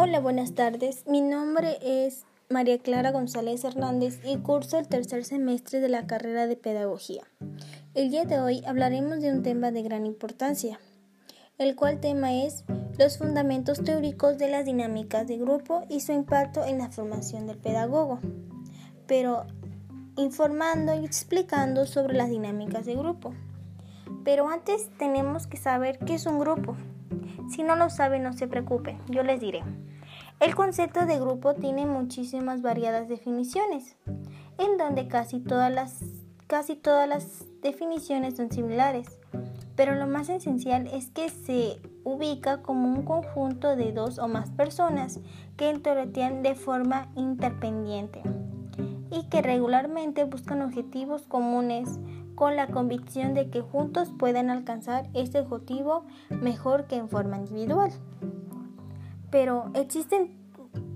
Hola, buenas tardes. Mi nombre es María Clara González Hernández y curso el tercer semestre de la carrera de Pedagogía. El día de hoy hablaremos de un tema de gran importancia, el cual tema es los fundamentos teóricos de las dinámicas de grupo y su impacto en la formación del pedagogo, pero informando y explicando sobre las dinámicas de grupo. Pero antes tenemos que saber qué es un grupo. Si no lo saben, no se preocupen, yo les diré. El concepto de grupo tiene muchísimas variadas definiciones, en donde casi todas las, casi todas las definiciones son similares, pero lo más esencial es que se ubica como un conjunto de dos o más personas que interactúan de forma interpendiente y que regularmente buscan objetivos comunes con la convicción de que juntos pueden alcanzar este objetivo mejor que en forma individual. Pero existen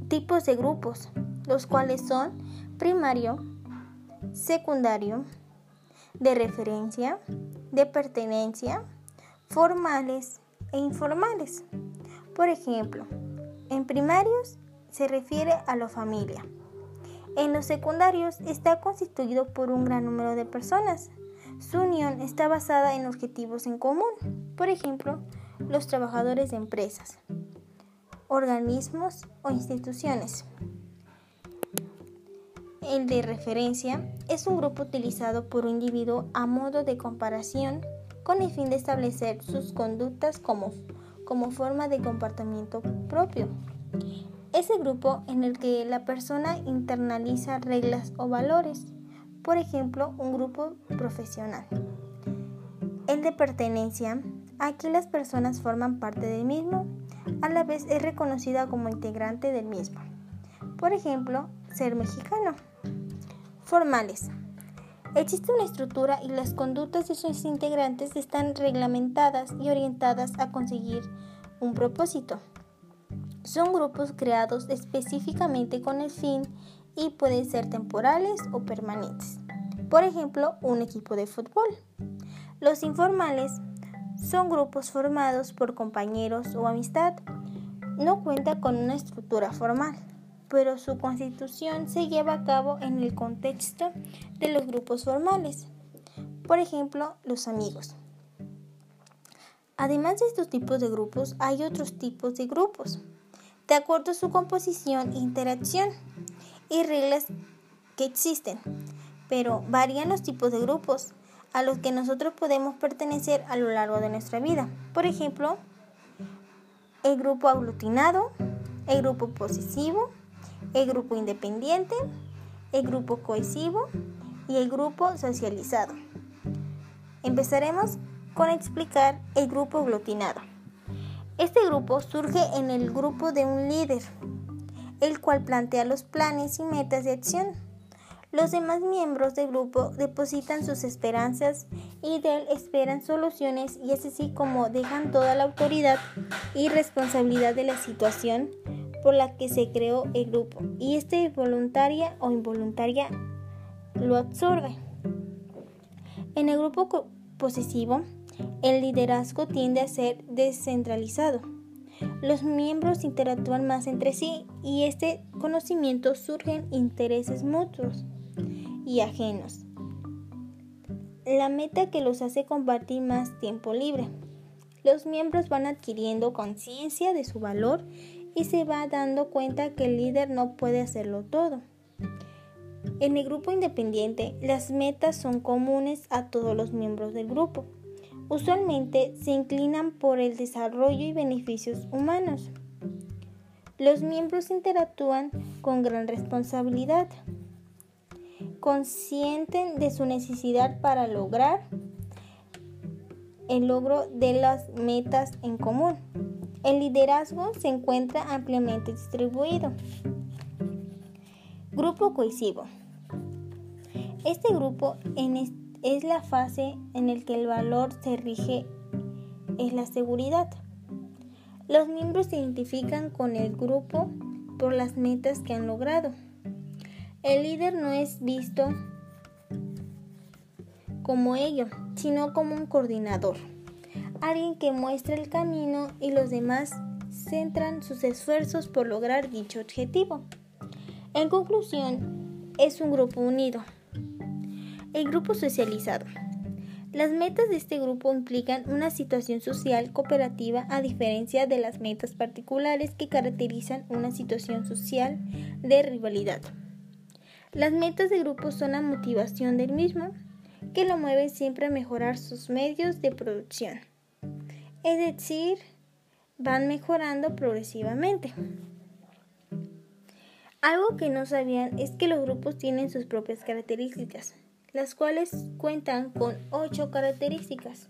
tipos de grupos, los cuales son primario, secundario, de referencia, de pertenencia, formales e informales. Por ejemplo, en primarios se refiere a la familia. En los secundarios está constituido por un gran número de personas. Su unión está basada en objetivos en común, por ejemplo, los trabajadores de empresas, organismos o instituciones. El de referencia es un grupo utilizado por un individuo a modo de comparación con el fin de establecer sus conductas como, como forma de comportamiento propio. Es el grupo en el que la persona internaliza reglas o valores, por ejemplo, un grupo profesional. El de pertenencia, aquí las personas forman parte del mismo a la vez es reconocida como integrante del mismo. Por ejemplo, ser mexicano. Formales. Existe una estructura y las conductas de sus integrantes están reglamentadas y orientadas a conseguir un propósito. Son grupos creados específicamente con el fin y pueden ser temporales o permanentes. Por ejemplo, un equipo de fútbol. Los informales son grupos formados por compañeros o amistad. No cuenta con una estructura formal, pero su constitución se lleva a cabo en el contexto de los grupos formales. Por ejemplo, los amigos. Además de estos tipos de grupos, hay otros tipos de grupos, de acuerdo a su composición, interacción y reglas que existen, pero varían los tipos de grupos a los que nosotros podemos pertenecer a lo largo de nuestra vida. Por ejemplo, el grupo aglutinado, el grupo posesivo, el grupo independiente, el grupo cohesivo y el grupo socializado. Empezaremos con explicar el grupo aglutinado. Este grupo surge en el grupo de un líder, el cual plantea los planes y metas de acción los demás miembros del grupo depositan sus esperanzas y de él esperan soluciones y es así como dejan toda la autoridad y responsabilidad de la situación por la que se creó el grupo y este voluntaria o involuntaria lo absorbe. En el grupo posesivo, el liderazgo tiende a ser descentralizado. Los miembros interactúan más entre sí y este conocimiento surgen intereses mutuos y ajenos. La meta que los hace compartir más tiempo libre. Los miembros van adquiriendo conciencia de su valor y se va dando cuenta que el líder no puede hacerlo todo. En el grupo independiente, las metas son comunes a todos los miembros del grupo. Usualmente se inclinan por el desarrollo y beneficios humanos. Los miembros interactúan con gran responsabilidad conscienten de su necesidad para lograr el logro de las metas en común. El liderazgo se encuentra ampliamente distribuido. Grupo cohesivo. Este grupo es la fase en la que el valor se rige es la seguridad. Los miembros se identifican con el grupo por las metas que han logrado. El líder no es visto como ello, sino como un coordinador, alguien que muestra el camino y los demás centran sus esfuerzos por lograr dicho objetivo. En conclusión, es un grupo unido. El grupo socializado. Las metas de este grupo implican una situación social cooperativa a diferencia de las metas particulares que caracterizan una situación social de rivalidad. Las metas de grupo son la motivación del mismo, que lo mueve siempre a mejorar sus medios de producción. Es decir, van mejorando progresivamente. Algo que no sabían es que los grupos tienen sus propias características las cuales cuentan con ocho características.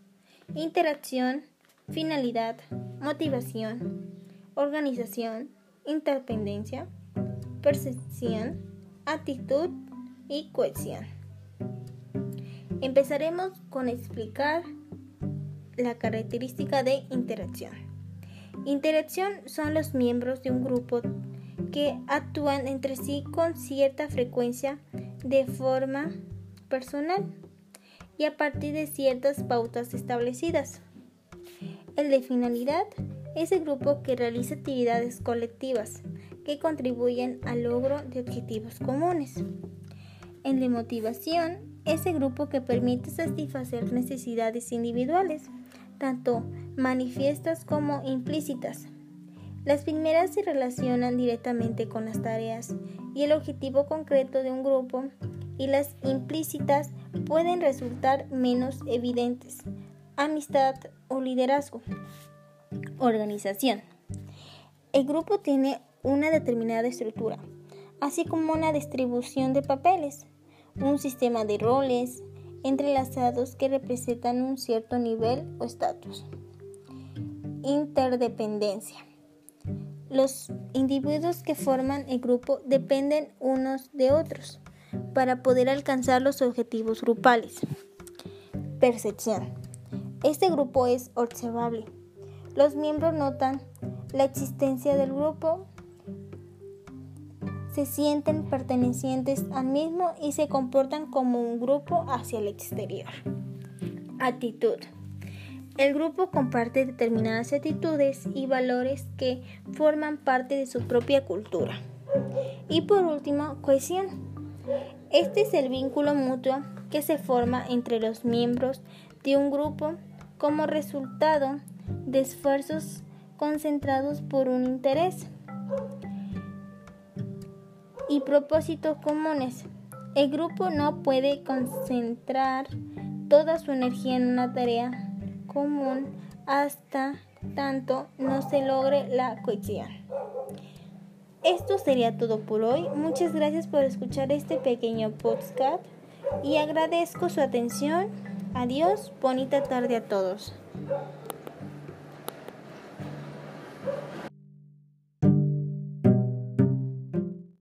Interacción, finalidad, motivación, organización, interdependencia, percepción, actitud y cohesión. Empezaremos con explicar la característica de interacción. Interacción son los miembros de un grupo que actúan entre sí con cierta frecuencia de forma personal y a partir de ciertas pautas establecidas. El de finalidad es el grupo que realiza actividades colectivas que contribuyen al logro de objetivos comunes. El de motivación es el grupo que permite satisfacer necesidades individuales, tanto manifiestas como implícitas. Las primeras se relacionan directamente con las tareas y el objetivo concreto de un grupo y las implícitas pueden resultar menos evidentes. Amistad o liderazgo. Organización. El grupo tiene una determinada estructura, así como una distribución de papeles, un sistema de roles entrelazados que representan un cierto nivel o estatus. Interdependencia. Los individuos que forman el grupo dependen unos de otros para poder alcanzar los objetivos grupales. Percepción. Este grupo es observable. Los miembros notan la existencia del grupo, se sienten pertenecientes al mismo y se comportan como un grupo hacia el exterior. Actitud. El grupo comparte determinadas actitudes y valores que forman parte de su propia cultura. Y por último, cohesión. Este es el vínculo mutuo que se forma entre los miembros de un grupo como resultado de esfuerzos concentrados por un interés y propósitos comunes. El grupo no puede concentrar toda su energía en una tarea común hasta tanto no se logre la cohesión. Esto sería todo por hoy. Muchas gracias por escuchar este pequeño podcast y agradezco su atención. Adiós, bonita tarde a todos.